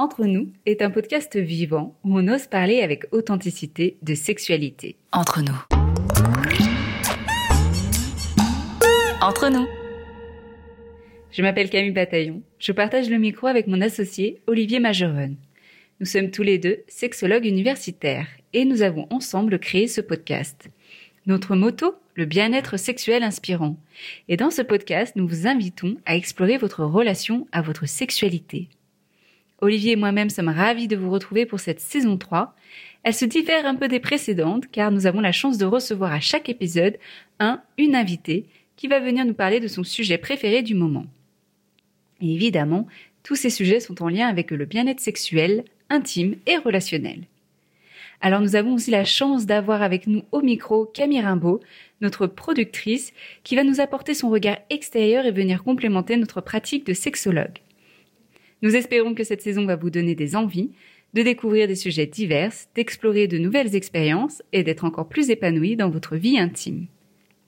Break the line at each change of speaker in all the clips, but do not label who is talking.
Entre nous est un podcast vivant où on ose parler avec authenticité de sexualité. Entre nous. Entre nous. Je m'appelle Camille Bataillon. Je partage le micro avec mon associé Olivier Majeron. Nous sommes tous les deux sexologues universitaires et nous avons ensemble créé ce podcast. Notre motto, le bien-être sexuel inspirant. Et dans ce podcast, nous vous invitons à explorer votre relation à votre sexualité. Olivier et moi-même sommes ravis de vous retrouver pour cette saison 3. Elle se diffère un peu des précédentes car nous avons la chance de recevoir à chaque épisode un, une invitée qui va venir nous parler de son sujet préféré du moment. Évidemment, tous ces sujets sont en lien avec le bien-être sexuel, intime et relationnel. Alors nous avons aussi la chance d'avoir avec nous au micro Camille Rimbaud, notre productrice, qui va nous apporter son regard extérieur et venir complémenter notre pratique de sexologue. Nous espérons que cette saison va vous donner des envies de découvrir des sujets divers, d'explorer de nouvelles expériences et d'être encore plus épanoui dans votre vie intime.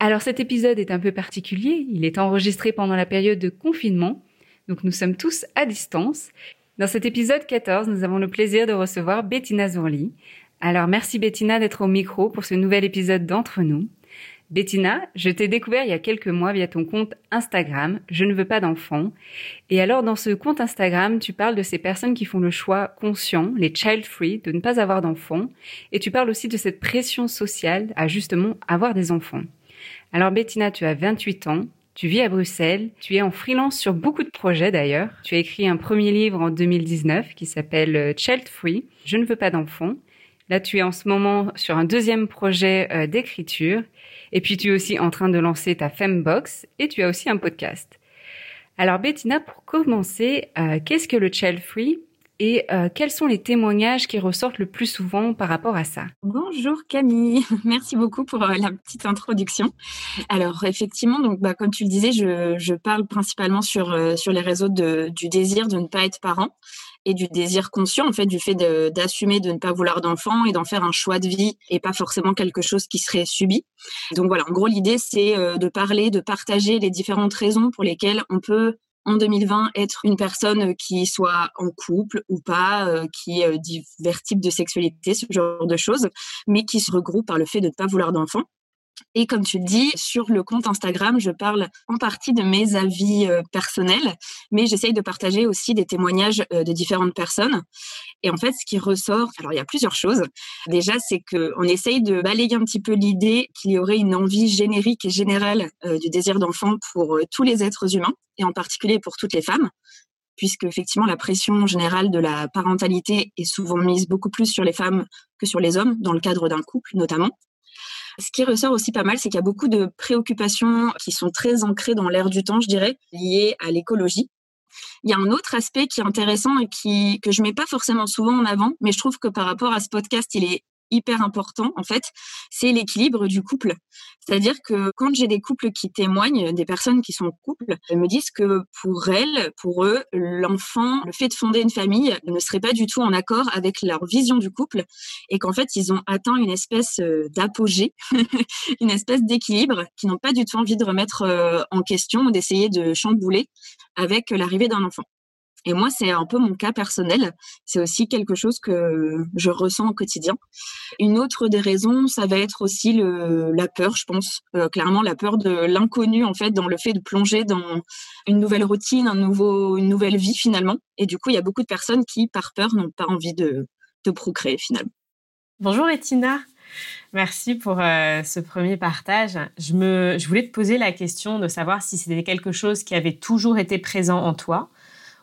Alors cet épisode est un peu particulier, il est enregistré pendant la période de confinement, donc nous sommes tous à distance. Dans cet épisode 14, nous avons le plaisir de recevoir Bettina Zourli. Alors merci Bettina d'être au micro pour ce nouvel épisode d'Entre nous. Bettina, je t'ai découvert il y a quelques mois via ton compte Instagram, Je ne veux pas d'enfants. Et alors dans ce compte Instagram, tu parles de ces personnes qui font le choix conscient, les child free, de ne pas avoir d'enfants. Et tu parles aussi de cette pression sociale à justement avoir des enfants. Alors Bettina, tu as 28 ans, tu vis à Bruxelles, tu es en freelance sur beaucoup de projets d'ailleurs. Tu as écrit un premier livre en 2019 qui s'appelle euh, Child Free, Je ne veux pas d'enfants. Là, tu es en ce moment sur un deuxième projet euh, d'écriture. Et puis, tu es aussi en train de lancer ta Fembox et tu as aussi un podcast. Alors, Bettina, pour commencer, euh, qu'est-ce que le child free et euh, quels sont les témoignages qui ressortent le plus souvent par rapport à ça?
Bonjour Camille, merci beaucoup pour la petite introduction. Alors effectivement, donc bah, comme tu le disais, je, je parle principalement sur sur les réseaux de, du désir de ne pas être parent et du désir conscient, en fait, du fait d'assumer de, ne pas vouloir d'enfant et d'en faire un choix de vie et pas forcément quelque chose qui serait subi. Donc voilà, en gros, l'idée, c'est euh, de parler, de partager les différentes raisons pour lesquelles on peut en 2020 être une personne qui soit en couple ou pas, euh, qui euh, divers types de sexualité, ce genre de choses, mais qui se regroupe par le fait de ne pas vouloir d'enfant. Et comme tu le dis, sur le compte Instagram, je parle en partie de mes avis euh, personnels, mais j'essaye de partager aussi des témoignages euh, de différentes personnes. Et en fait, ce qui ressort, alors il y a plusieurs choses. Déjà, c'est qu'on essaye de balayer un petit peu l'idée qu'il y aurait une envie générique et générale euh, du désir d'enfant pour tous les êtres humains, et en particulier pour toutes les femmes puisque effectivement la pression générale de la parentalité est souvent mise beaucoup plus sur les femmes que sur les hommes, dans le cadre d'un couple notamment. Ce qui ressort aussi pas mal, c'est qu'il y a beaucoup de préoccupations qui sont très ancrées dans l'air du temps, je dirais, liées à l'écologie. Il y a un autre aspect qui est intéressant et qui, que je mets pas forcément souvent en avant, mais je trouve que par rapport à ce podcast, il est hyper important, en fait, c'est l'équilibre du couple. C'est-à-dire que quand j'ai des couples qui témoignent, des personnes qui sont en couple, elles me disent que pour elles, pour eux, l'enfant, le fait de fonder une famille ne serait pas du tout en accord avec leur vision du couple et qu'en fait, ils ont atteint une espèce euh, d'apogée, une espèce d'équilibre qu'ils n'ont pas du tout envie de remettre euh, en question ou d'essayer de chambouler avec l'arrivée d'un enfant. Et moi, c'est un peu mon cas personnel. C'est aussi quelque chose que je ressens au quotidien. Une autre des raisons, ça va être aussi la peur, je pense. Euh, clairement, la peur de l'inconnu, en fait, dans le fait de plonger dans une nouvelle routine, un nouveau, une nouvelle vie, finalement. Et du coup, il y a beaucoup de personnes qui, par peur, n'ont pas envie de, de procréer, finalement.
Bonjour, Etina. Merci pour euh, ce premier partage. Je, me, je voulais te poser la question de savoir si c'était quelque chose qui avait toujours été présent en toi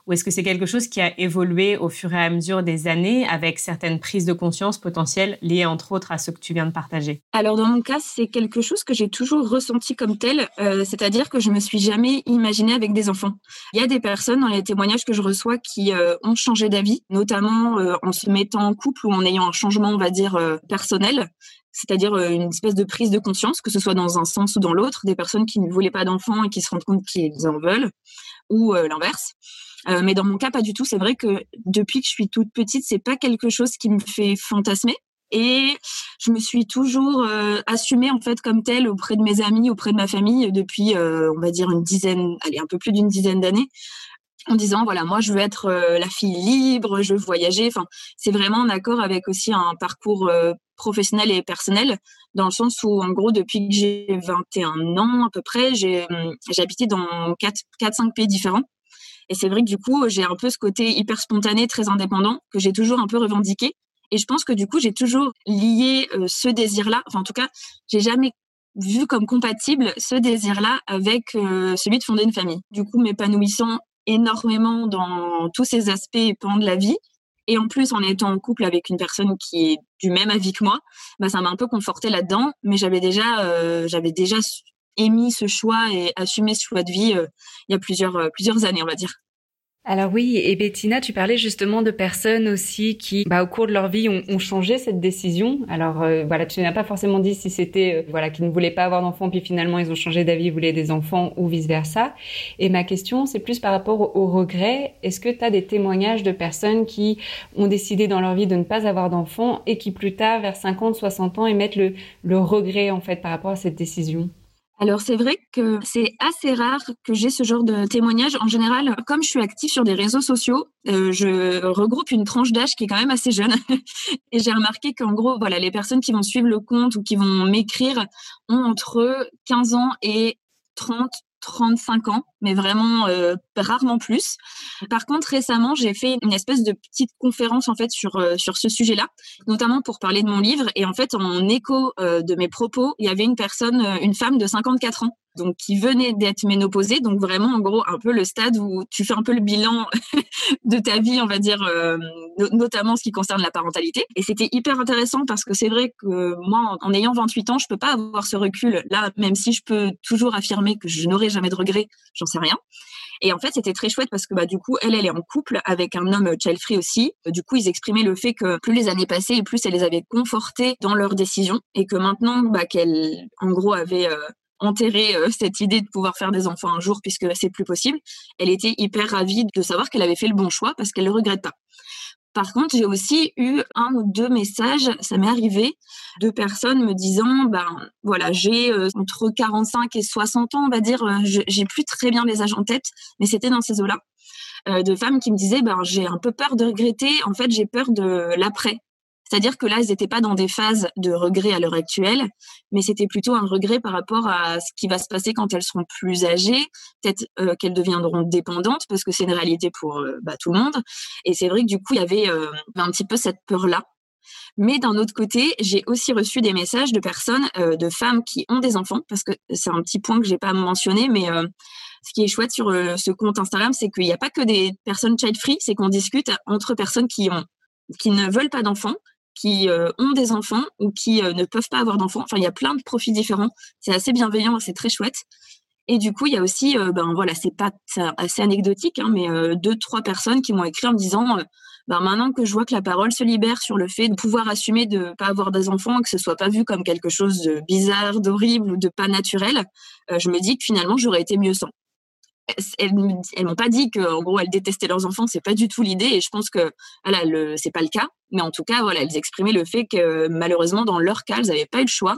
ou est-ce que c'est quelque chose qui a évolué au fur et à mesure des années avec certaines prises de conscience potentielles liées entre autres à ce que tu viens de partager?
Alors dans mon cas, c'est quelque chose que j'ai toujours ressenti comme tel, euh, c'est-à-dire que je me suis jamais imaginée avec des enfants. Il y a des personnes dans les témoignages que je reçois qui euh, ont changé d'avis, notamment euh, en se mettant en couple ou en ayant un changement, on va dire, personnel c'est-à-dire une espèce de prise de conscience, que ce soit dans un sens ou dans l'autre, des personnes qui ne voulaient pas d'enfants et qui se rendent compte qu'ils en veulent, ou l'inverse. Euh, mais dans mon cas, pas du tout. C'est vrai que depuis que je suis toute petite, c'est pas quelque chose qui me fait fantasmer. Et je me suis toujours euh, assumée en fait comme telle auprès de mes amis, auprès de ma famille depuis, euh, on va dire une dizaine, allez un peu plus d'une dizaine d'années. en disant voilà moi je veux être euh, la fille libre, je veux voyager. Enfin, c'est vraiment en accord avec aussi un parcours euh, professionnel et personnel dans le sens où en gros depuis que j'ai 21 ans à peu près, j'ai hum, habité dans 4 4 5 pays différents. Et c'est vrai que du coup, j'ai un peu ce côté hyper spontané, très indépendant que j'ai toujours un peu revendiqué et je pense que du coup, j'ai toujours lié euh, ce désir-là, enfin en tout cas, j'ai jamais vu comme compatible ce désir-là avec celui de fonder une famille. Du coup, m'épanouissant énormément dans tous ces aspects et pans de la vie. Et en plus, en étant en couple avec une personne qui est du même avis que moi, bah, ça m'a un peu conforté là-dedans. Mais j'avais déjà, euh, j'avais déjà émis ce choix et assumé ce choix de vie euh, il y a plusieurs, euh, plusieurs années, on va dire.
Alors oui, et Bettina, tu parlais justement de personnes aussi qui, bah, au cours de leur vie, ont, changé cette décision. Alors euh, voilà, tu n'as pas forcément dit si c'était, voilà, qu'ils ne voulaient pas avoir d'enfants, puis finalement ils ont changé d'avis, voulaient des enfants ou vice versa. Et ma question, c'est plus par rapport au, regret. Est-ce que tu as des témoignages de personnes qui ont décidé dans leur vie de ne pas avoir d'enfants et qui plus tard, vers 50, 60 ans, émettent le, le regret en fait par rapport à cette décision?
Alors c'est vrai que c'est assez rare que j'ai ce genre de témoignage. En général, comme je suis active sur des réseaux sociaux, euh, je regroupe une tranche d'âge qui est quand même assez jeune. et j'ai remarqué qu'en gros, voilà, les personnes qui vont suivre le compte ou qui vont m'écrire ont entre 15 ans et 30, 35 ans, mais vraiment euh, rarement plus. Par contre, récemment, j'ai fait une espèce de petite conférence en fait sur euh, sur ce sujet-là, notamment pour parler de mon livre. Et en fait, en écho euh, de mes propos, il y avait une personne, une femme de 54 ans, donc qui venait d'être ménopausée, donc vraiment en gros un peu le stade où tu fais un peu le bilan de ta vie, on va dire, euh, notamment ce qui concerne la parentalité. Et c'était hyper intéressant parce que c'est vrai que moi, en ayant 28 ans, je peux pas avoir ce recul là, même si je peux toujours affirmer que je n'aurai jamais de regrets, j'en sais rien. Et en fait, c'était très chouette parce que bah, du coup, elle, elle est en couple avec un homme child-free aussi. Du coup, ils exprimaient le fait que plus les années passaient plus elle les avait confortés dans leurs décisions et que maintenant, bah, qu'elle, en gros, avait euh, enterrer euh, cette idée de pouvoir faire des enfants un jour puisque c'est plus possible. Elle était hyper ravie de savoir qu'elle avait fait le bon choix parce qu'elle le regrette pas. Par contre, j'ai aussi eu un ou deux messages, ça m'est arrivé, de personnes me disant, ben voilà, j'ai euh, entre 45 et 60 ans, on va dire, euh, j'ai plus très bien les âges en tête, mais c'était dans ces eaux-là, de femmes qui me disaient, ben j'ai un peu peur de regretter, en fait j'ai peur de l'après, c'est-à-dire que là, elles n'étaient pas dans des phases de regret à l'heure actuelle, mais c'était plutôt un regret par rapport à ce qui va se passer quand elles seront plus âgées, peut-être euh, qu'elles deviendront dépendantes, parce que c'est une réalité pour euh, bah, tout le monde. Et c'est vrai que du coup, il y avait euh, un petit peu cette peur-là. Mais d'un autre côté, j'ai aussi reçu des messages de personnes, de femmes qui ont des enfants, parce que c'est un petit point que j'ai pas mentionné, mais ce qui est chouette sur ce compte Instagram, c'est qu'il n'y a pas que des personnes child free, c'est qu'on discute entre personnes qui ont qui ne veulent pas d'enfants, qui euh, ont des enfants ou qui euh, ne peuvent pas avoir d'enfants. Enfin, il y a plein de profils différents. C'est assez bienveillant, c'est très chouette. Et du coup, il y a aussi, euh, ben voilà, c'est pas assez anecdotique, hein, mais deux, trois personnes qui m'ont écrit en me disant, ben, maintenant que je vois que la parole se libère sur le fait de pouvoir assumer de ne pas avoir des enfants, que ce soit pas vu comme quelque chose de bizarre, d'horrible ou de pas naturel, je me dis que finalement j'aurais été mieux sans elles, elles m'ont pas dit qu'en gros elles détestaient leurs enfants, c'est pas du tout l'idée et je pense que voilà, c'est pas le cas, mais en tout cas voilà, elles exprimaient le fait que malheureusement dans leur cas, elles n'avaient pas eu le choix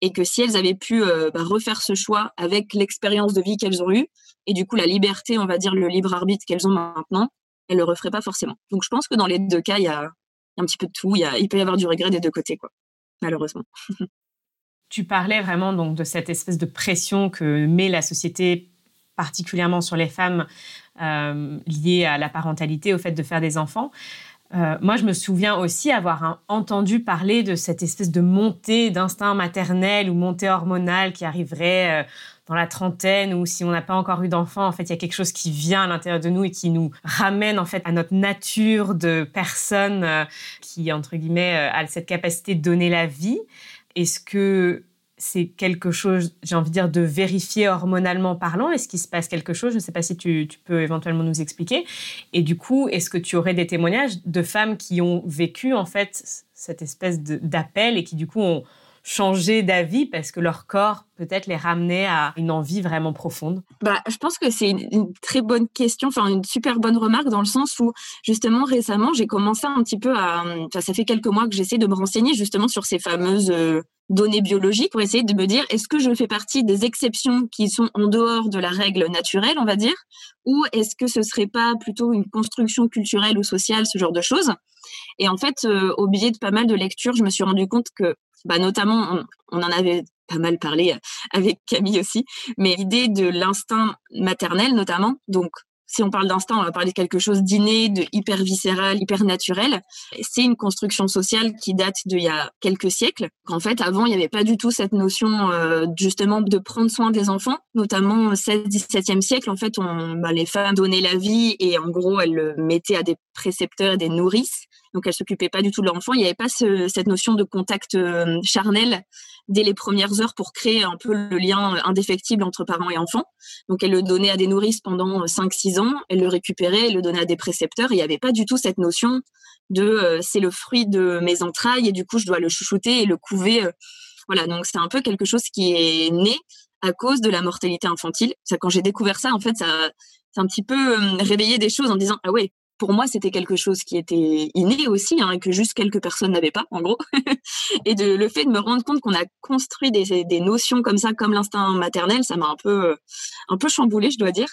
et que si elles avaient pu euh, bah, refaire ce choix avec l'expérience de vie qu'elles ont eue et du coup la liberté, on va dire le libre arbitre qu'elles ont maintenant, elles le referaient pas forcément. Donc je pense que dans les deux cas, il y a, un petit peu de tout, il, il peut y avoir du regret des deux côtés quoi, malheureusement.
tu parlais vraiment donc de cette espèce de pression que met la société particulièrement sur les femmes euh, liées à la parentalité, au fait de faire des enfants. Euh, moi, je me souviens aussi avoir entendu parler de cette espèce de montée d'instinct maternel ou montée hormonale qui arriverait euh, dans la trentaine ou si on n'a pas encore eu d'enfant, en fait, il y a quelque chose qui vient à l'intérieur de nous et qui nous ramène en fait à notre nature de personne qui, entre guillemets, a cette capacité de donner la vie. Est-ce que c'est quelque chose, j'ai envie de dire, de vérifier hormonalement parlant Est-ce qu'il se passe quelque chose? Je ne sais pas si tu, peux éventuellement nous expliquer. Et du coup, est-ce que tu aurais des témoignages de femmes qui ont vécu en fait cette espèce d'appel et qui du coup ont changer d'avis parce que leur corps peut-être les ramenait à une envie vraiment profonde.
Bah, Je pense que c'est une, très bonne question, enfin une super bonne remarque dans le sens où justement récemment j'ai commencé un petit peu à, ça fait quelques mois que j'essaie de me renseigner justement sur ces fameuses euh, données biologiques pour essayer de me dire est-ce que je fais partie des exceptions qui sont en dehors de la règle naturelle, on va dire, ou est-ce que ce serait pas plutôt une construction culturelle ou sociale, ce genre de choses. Et en fait, euh, au biais de pas mal de lectures, je me suis rendu compte que bah, notamment, on, en avait pas mal parlé euh, avec Camille aussi, mais l'idée de l'instinct maternel notamment, donc si on parle d'instinct, on va parler de quelque chose d'inné, de hyper viscéral, hyper naturel. C'est une construction sociale qui date d'il y a quelques siècles. En fait, avant, il n'y avait pas du tout cette notion euh, justement de prendre soin des enfants, notamment au 16-17e siècle. En fait, on, bah, les femmes donnaient la vie et en gros, elles le mettaient à des précepteurs et des nourrices donc elles s'occupaient pas du tout de leur enfant. Il n'y avait pas cette notion de contact euh, charnel dès les premières heures pour créer un peu le lien indéfectible entre parents et enfants. Donc elle le donnait à des nourrices pendant 5-6 ans, elle le récupérait, elle le donnait à des précepteurs. il n'y avait pas du tout cette notion de euh, c'est le fruit de mes entrailles et du coup je dois le chouchouter et le couver. Euh. voilà, donc c'est un peu quelque chose qui est né à cause de la mortalité infantile. Ça, quand j'ai découvert ça, en fait, ça, c'est un petit peu réveillé des choses en disant ah ouais, pour moi, c'était quelque chose qui était inné aussi, hein, que juste quelques personnes n'avaient pas, en gros. et le fait de me rendre compte qu'on a construit des, notions comme ça, comme l'instinct maternel, ça m'a un peu, euh, un peu chamboulé, je dois dire.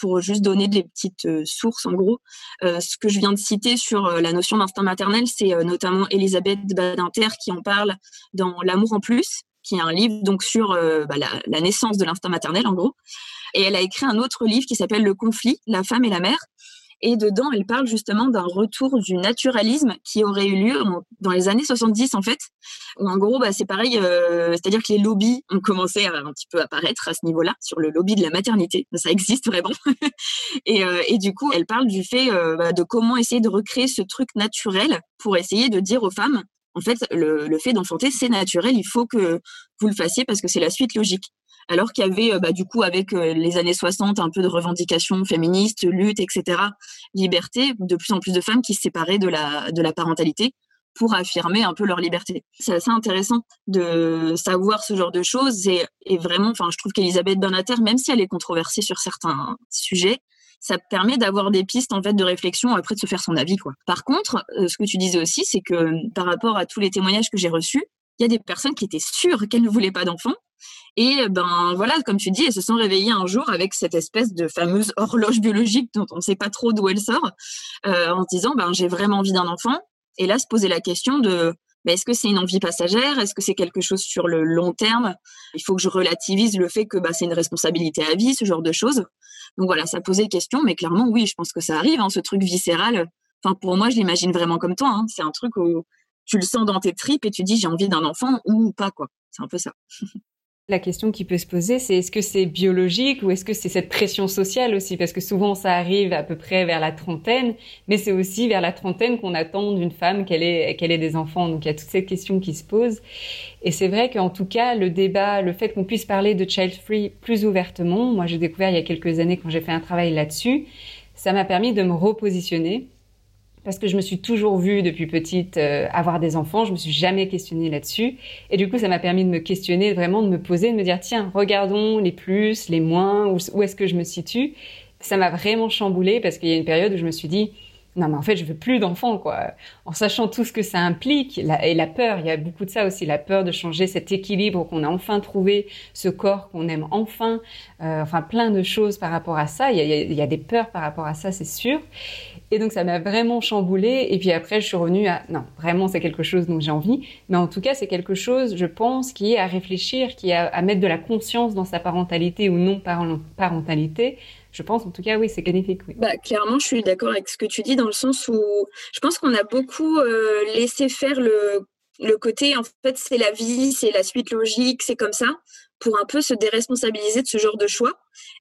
Pour juste donner des petites euh, sources, en gros, euh, ce que je viens de citer sur la notion d'instinct maternel, c'est notamment Elisabeth Badinter qui en parle dans L'amour en plus, qui est un livre donc sur bah, la naissance de l'instinct maternel, en gros. Et elle a écrit un autre livre qui s'appelle Le conflit, la femme et la mère, et dedans, elle parle justement d'un retour du naturalisme qui aurait eu lieu dans les années 70, en fait. Où en gros, bah, c'est pareil, euh, c'est-à-dire que les lobbies ont commencé à un petit peu apparaître à ce niveau-là, sur le lobby de la maternité. Ça existe vraiment. et, euh, et, du coup, elle parle du fait euh, bah, de comment essayer de recréer ce truc naturel pour essayer de dire aux femmes, en fait, le fait d'enfanter, c'est naturel, il faut que vous le fassiez parce que c'est la suite logique alors qu'il y avait euh, bah, du coup avec euh, les années 60 un peu de revendications féministes, lutte, etc., liberté, de plus en plus de femmes qui se séparaient de la, de la parentalité pour affirmer un peu leur liberté. C'est assez intéressant de savoir ce genre de choses et, vraiment, enfin, je trouve qu'Elisabeth Bernater, même si elle est controversée sur certains sujets, ça permet d'avoir des pistes en fait de réflexion après de se faire son avis quoi. Par contre, euh, ce que tu disais aussi, c'est que par rapport à tous les témoignages que j'ai reçus, il y a des personnes qui étaient sûres qu'elles ne voulaient pas d'enfants et ben voilà, comme tu dis, elles se sont réveillées un jour avec cette espèce de fameuse horloge biologique dont on ne sait pas trop d'où elle sort, euh, en se disant ben j'ai vraiment envie d'un enfant. Et là, se poser la question de ben, est-ce que c'est une envie passagère? Est-ce que c'est quelque chose sur le long terme? Il faut que je relativise le fait que ben, c'est une responsabilité à vie, ce genre de choses. Donc voilà, ça posait question, mais clairement, oui, je pense que ça arrive, hein, ce truc viscéral. Enfin, pour moi, je l'imagine vraiment comme toi. Hein. C'est un truc où tu le sens dans tes tripes et tu dis j'ai envie d'un enfant ou pas, quoi. C'est un peu ça.
La question qui peut se poser, c'est est-ce que c'est biologique ou est-ce que c'est cette pression sociale aussi? Parce que souvent, ça arrive à peu près vers la trentaine, mais c'est aussi vers la trentaine qu'on attend d'une femme qu'elle ait, qu'elle ait des enfants. Donc, il y a toutes ces questions qui se posent. Et c'est vrai qu'en tout cas, le débat, le fait qu'on puisse parler de child free plus ouvertement, moi, j'ai découvert il y a quelques années quand j'ai fait un travail là-dessus, ça m'a permis de me repositionner parce que je me suis toujours vue depuis petite euh, avoir des enfants, je me suis jamais questionnée là-dessus. Et du coup, ça m'a permis de me questionner, vraiment de me poser, de me dire, tiens, regardons les plus, les moins, où, est-ce que je me situe. Ça m'a vraiment chamboulée parce qu'il y a une période où je me suis dit, non mais en fait je veux plus d'enfants quoi en sachant tout ce que ça implique et la peur il y a beaucoup de ça aussi la peur de changer cet équilibre qu'on a enfin trouvé ce corps qu'on aime enfin euh, enfin plein de choses par rapport à ça il y a des peurs par rapport à ça c'est sûr et donc ça m'a vraiment chamboulée et puis après je suis revenue à non vraiment c'est quelque chose dont j'ai envie mais en tout cas c'est quelque chose je pense qui est à réfléchir qui est à, mettre de la conscience dans sa parentalité ou non parentalité je pense en tout cas, oui, c'est bénéfique. Oui.
Bah, clairement, je suis d'accord avec ce que tu dis dans le sens où je pense qu'on a beaucoup euh, laissé faire le, le côté, en fait, c'est la vie, c'est la suite logique, c'est comme ça, pour un peu se déresponsabiliser de ce genre de choix.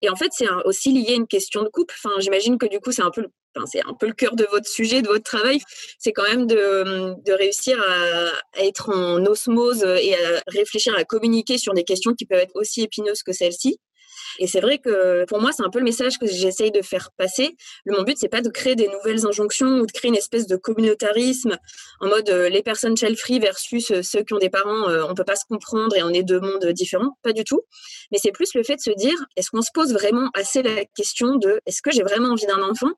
Et en fait, c'est aussi lié à une question de couple. Enfin, j'imagine que du coup, c'est un peu C'est un peu le cœur de votre sujet, de votre travail, c'est quand même de, de réussir à, être en osmose et à réfléchir à communiquer sur des questions qui peuvent être aussi épineuses que celles-ci. Et c'est vrai que pour moi, c'est un peu le message que j'essaye de faire passer. Mon but, c'est pas de créer des nouvelles injonctions ou de créer une espèce de communautarisme en mode euh, les personnes child-free versus euh, ceux qui ont des parents, euh, on peut pas se comprendre et on est deux mondes différents. Pas du tout. Mais c'est plus le fait de se dire, est-ce qu'on se pose vraiment assez la question de est-ce que j'ai vraiment envie d'un enfant?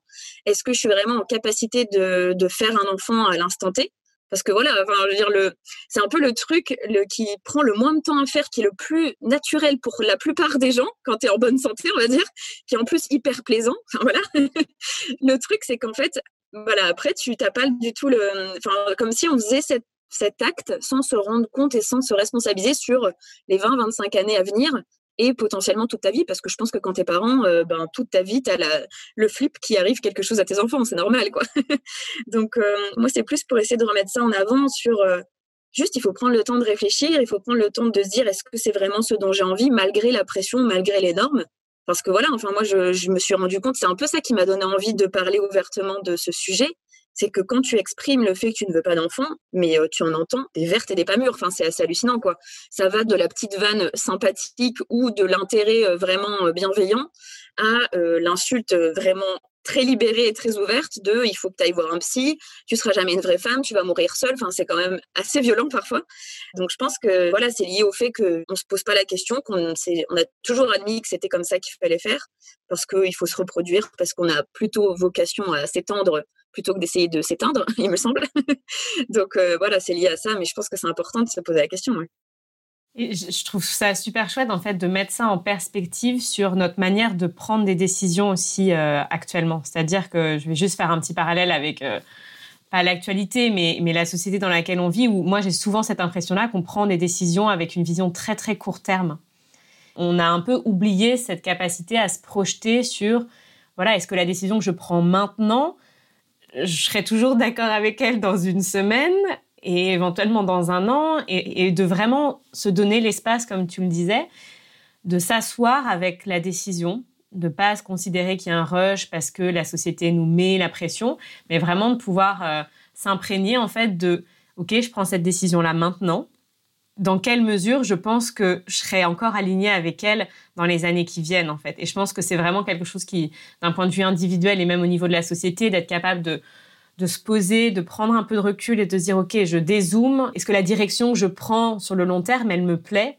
Est-ce que je suis vraiment en capacité de, de faire un enfant à l'instant T? Parce que voilà, enfin, je veux dire, c'est un peu le truc qui prend le moins de temps à faire, qui est le plus naturel pour la plupart des gens, quand tu es en bonne santé, on va dire, qui est en plus hyper plaisant. Enfin, voilà. le truc, c'est qu'en fait, voilà, après, tu t'as pas du tout le. Enfin, comme si on faisait cet acte sans se rendre compte et sans se responsabiliser sur les 20-25 années à venir et potentiellement toute ta vie, parce que je pense que quand t'es parent, euh, ben, toute ta vie, tu as le flip qui arrive quelque chose à tes enfants, c'est normal. quoi. Donc, euh, moi, c'est plus pour essayer de remettre ça en avant sur... Euh, juste, il faut prendre le temps de réfléchir, il faut prendre le temps de se dire, est-ce que c'est vraiment ce dont j'ai envie, malgré la pression, malgré les normes? Parce que voilà, enfin, moi, je, je me suis rendu compte, c'est un peu ça qui m'a donné envie de parler ouvertement de ce sujet, c'est que quand tu exprimes le fait que tu ne veux pas d'enfant, mais euh, tu en entends des vertes et des pas mûres. Enfin, c'est assez hallucinant, quoi. Ça va de la petite vanne sympathique ou de l'intérêt euh, vraiment euh, bienveillant à l'insulte vraiment très libérée et très ouverte de il faut que tu ailles voir un psy, tu seras jamais une vraie femme, tu vas mourir seule. Enfin, c'est quand même assez violent parfois. Donc, je pense que voilà, c'est lié au fait qu'on ne se pose pas la question, qu'on on a toujours admis que c'était comme ça qu'il fallait faire, parce qu'il faut se reproduire, parce qu'on a plutôt vocation à s'étendre plutôt que d'essayer de s'éteindre, il me semble. Donc euh, voilà, c'est lié à ça, mais je pense que c'est important de se poser la question.
Et je trouve ça super chouette en fait de mettre ça en perspective sur notre manière de prendre des décisions aussi euh, actuellement. C'est-à-dire que je vais juste faire un petit parallèle avec euh, pas l'actualité, mais, mais la société dans laquelle on vit, où moi j'ai souvent cette impression-là qu'on prend des décisions avec une vision très très court terme. On a un peu oublié cette capacité à se projeter sur, voilà, est-ce que la décision que je prends maintenant, je serai toujours d'accord avec elle dans une semaine et éventuellement dans un an, et, de vraiment se donner l'espace, comme tu le disais, de s'asseoir avec la décision, de pas se considérer qu'il y a un rush parce que la société nous met la pression, mais vraiment de pouvoir euh, s'imprégner en fait de, ok, je prends cette décision là maintenant, dans quelle mesure je pense que je serai encore alignée avec elle dans les années qui viennent, en fait. Et je pense que c'est vraiment quelque chose qui, d'un point de vue individuel et même au niveau de la société, d'être capable de, de se poser, de prendre un peu de recul et de se dire, OK, je dézoome. Est-ce que la direction que je prends sur le long terme, elle me plaît?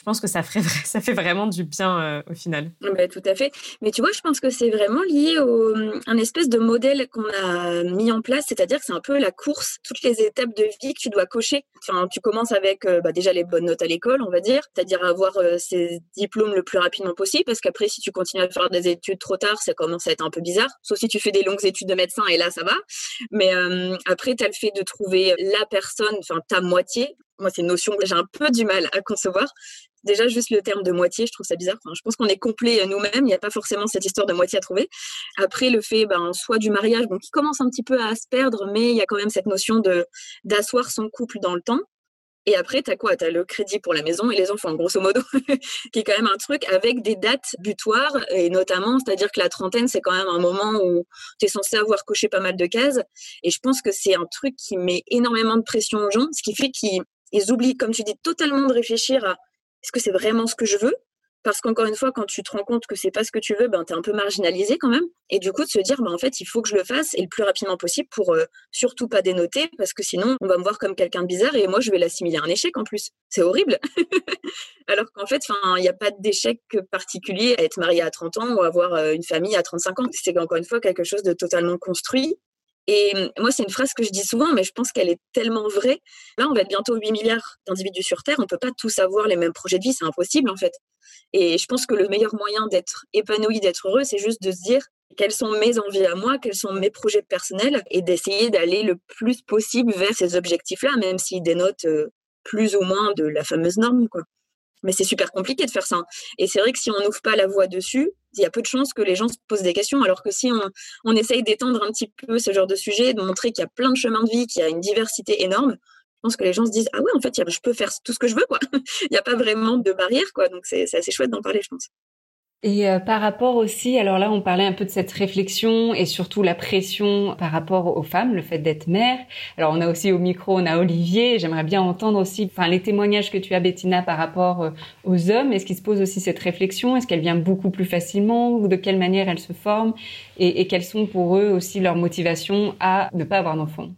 Je pense que ça, fait vraiment du bien euh, au final.
Bah, tout à fait. Mais tu vois, je pense que c'est vraiment lié au un espèce de modèle qu'on a mis en place, c'est-à-dire que c'est un peu la course, toutes les étapes de vie que tu dois cocher. Enfin, tu commences avec euh, bah, déjà les bonnes notes à l'école, on va dire, c'est-à-dire avoir euh, ces diplômes le plus rapidement possible, parce qu'après, si tu continues à faire des études trop tard, ça commence à être un peu bizarre, sauf si tu fais des longues études de médecin, et là, ça va. Mais après, tu as le fait de trouver la personne, enfin ta moitié, moi, c'est une notion que j'ai un peu du mal à concevoir. Déjà, juste le terme de moitié, je trouve ça bizarre. je pense qu'on est complet nous-mêmes. Il n'y a pas forcément cette histoire de moitié à trouver. Après, le fait, ben, soit du mariage, bon, qui commence un petit peu à se perdre, mais il y a quand même cette notion d'asseoir son couple dans le temps. Et après, tu as quoi? Tu as le crédit pour la maison et les enfants, grosso modo, qui est quand même un truc avec des dates butoirs, et notamment, c'est-à-dire que la trentaine, c'est quand même un moment où tu es censé avoir coché pas mal de cases. Et je pense que c'est un truc qui met énormément de pression aux gens, ce qui fait qu'ils ils oublient, comme tu dis, totalement de réfléchir à est-ce que c'est vraiment ce que je veux? Parce qu'encore une fois, quand tu te rends compte que c'est pas ce que tu veux, ben, tu es un peu marginalisé quand même. Et du coup, de se dire, ben, en fait, il faut que je le fasse et le plus rapidement possible pour euh, surtout pas dénoter, parce que sinon, on va me voir comme quelqu'un de bizarre et moi, je vais l'assimiler à un échec en plus. C'est horrible. Alors qu'en fait, il n'y a pas d'échec particulier à être marié à 30 ans ou avoir euh, une famille à 35 ans. C'est encore une fois quelque chose de totalement construit et mmh, moi, c'est une phrase que je dis souvent, mais je pense qu'elle est tellement vraie. Là, on va être bientôt 8 milliards d'individus sur Terre. On ne peut pas tous avoir les mêmes projets de vie. C'est impossible, en fait. Et je pense que le meilleur moyen d'être épanoui, d'être heureux, c'est juste de se dire quelles sont mes envies à moi, quels sont mes projets personnels, et d'essayer d'aller le plus possible vers ces objectifs-là, même s'ils dénotent plus ou moins de la fameuse norme. Mais c'est super compliqué de faire ça. Et c'est vrai que si on n'ouvre pas la voie dessus, il y a peu de chances que les gens se posent des questions. Alors que si on, on essaye d'étendre un petit peu ce genre de sujet, de montrer qu'il y a plein de chemins de vie, qu'il y a une diversité énorme, je pense que les gens se disent Ah ouais, en fait, je peux faire tout ce que je veux. quoi. il n'y a pas vraiment de barrière. quoi. Donc c'est assez chouette d'en parler, je pense.
Et euh, par rapport aussi, alors là, on parlait un peu de cette réflexion et surtout la pression par rapport aux femmes, le fait d'être mère. Alors on a aussi au micro, on a Olivier. J'aimerais bien entendre aussi, enfin, les témoignages que tu as, Bettina, par rapport euh, aux hommes. Est-ce qu'il se pose aussi cette réflexion? Est-ce qu'elle vient beaucoup plus facilement? De quelle manière elle se forme? Et, et quelles sont pour eux aussi leurs motivations à ne pas avoir d'enfants?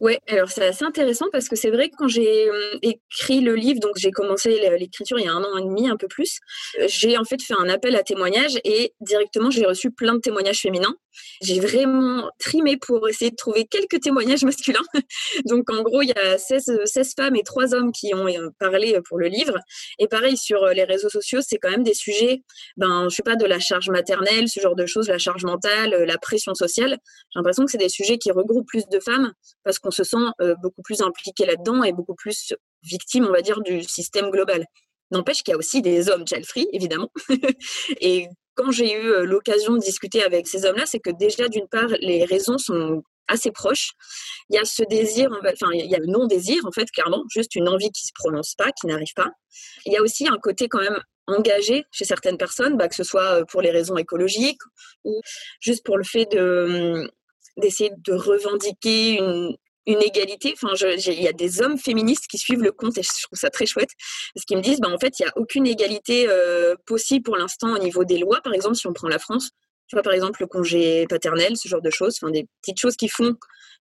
Ouais, alors c'est assez intéressant parce que c'est vrai que quand j'ai euh, écrit le livre, donc j'ai commencé l'écriture il y a un an et demi, un peu plus, j'ai en fait fait un appel à témoignages et directement j'ai reçu plein de témoignages féminins. J'ai vraiment trimé pour essayer de trouver quelques témoignages masculins. donc en gros, il y a 16, 16 femmes et 3 hommes qui ont euh, parlé pour le livre. Et pareil, sur les réseaux sociaux, c'est quand même des sujets, ben, je sais pas, de la charge maternelle, ce genre de choses, la charge mentale, la pression sociale. J'ai l'impression que c'est des sujets qui regroupent plus de femmes parce que on se sent euh, beaucoup plus impliqué là-dedans et beaucoup plus victime, on va dire, du système global. N'empêche qu'il y a aussi des hommes child free, évidemment. et quand j'ai eu euh, l'occasion de discuter avec ces hommes-là, c'est que déjà, d'une part, les raisons sont assez proches. Il y a ce désir, enfin, il y a le non-désir, en fait, clairement, juste une envie qui ne se prononce pas, qui n'arrive pas. Il y a aussi un côté quand même engagé chez certaines personnes, bah, que ce soit euh, pour les raisons écologiques ou juste pour le fait de hum, d'essayer de revendiquer une, une égalité. Enfin, il y a des hommes féministes qui suivent le compte et je trouve ça très chouette parce qu'ils me disent, bah, en fait, il n'y a aucune égalité euh, possible pour l'instant au niveau des lois. Par exemple, si on prend la France, tu vois, par exemple, le congé paternel, ce genre de choses, enfin, des petites choses qui font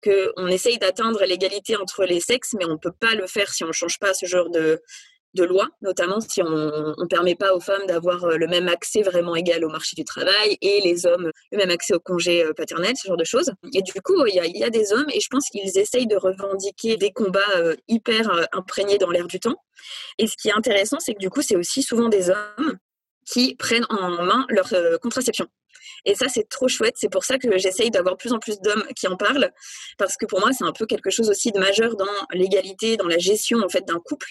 qu'on essaye d'atteindre l'égalité entre les sexes, mais on ne peut pas le faire si on ne change pas ce genre de, de loi, notamment si on ne permet pas aux femmes d'avoir euh, le même accès vraiment égal au marché du travail et les hommes le même accès au congé euh, paternel, ce genre de choses. Et du coup, il y a, des hommes et je pense qu'ils essayent de revendiquer des combats euh, hyper imprégnés dans l'air du temps. Et ce qui est intéressant, c'est que du coup, c'est aussi souvent des hommes qui prennent en main leur contraception. Et ça, c'est trop chouette. C'est pour ça que j'essaye d'avoir plus en plus d'hommes qui en parlent, parce que pour moi, c'est un peu quelque chose aussi de majeur dans l'égalité, dans la gestion en fait d'un couple.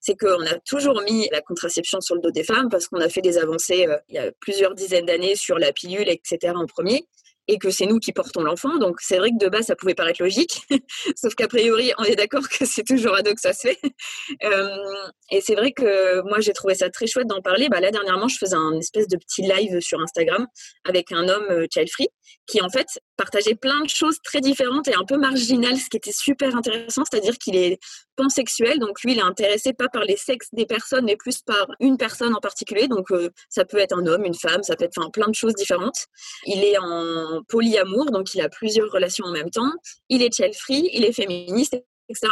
C'est qu'on a toujours mis la contraception sur le dos des femmes parce qu'on a fait des avancées euh, il y a plusieurs dizaines d'années sur la pilule, etc. en premier et que c'est nous qui portons l'enfant. Donc c'est vrai que de base, ça pouvait paraître logique, sauf qu'a priori, on est d'accord que c'est toujours à deux que ça se fait. Euh, et c'est vrai que moi, j'ai trouvé ça très chouette d'en parler. Bah, là, dernièrement, je faisais un espèce de petit live sur Instagram avec un homme euh, child free qui, en fait, partageait plein de choses très différentes et un peu marginales, ce qui était super intéressant, c'est-à-dire qu'il est pansexuel, donc lui, il est intéressé pas par les sexes des personnes, mais plus par une personne en particulier. Donc euh, ça peut être un homme, une femme, ça peut être plein de choses différentes. Il est en polyamour, donc il a plusieurs relations en même temps. Il est child il est féministe, etc.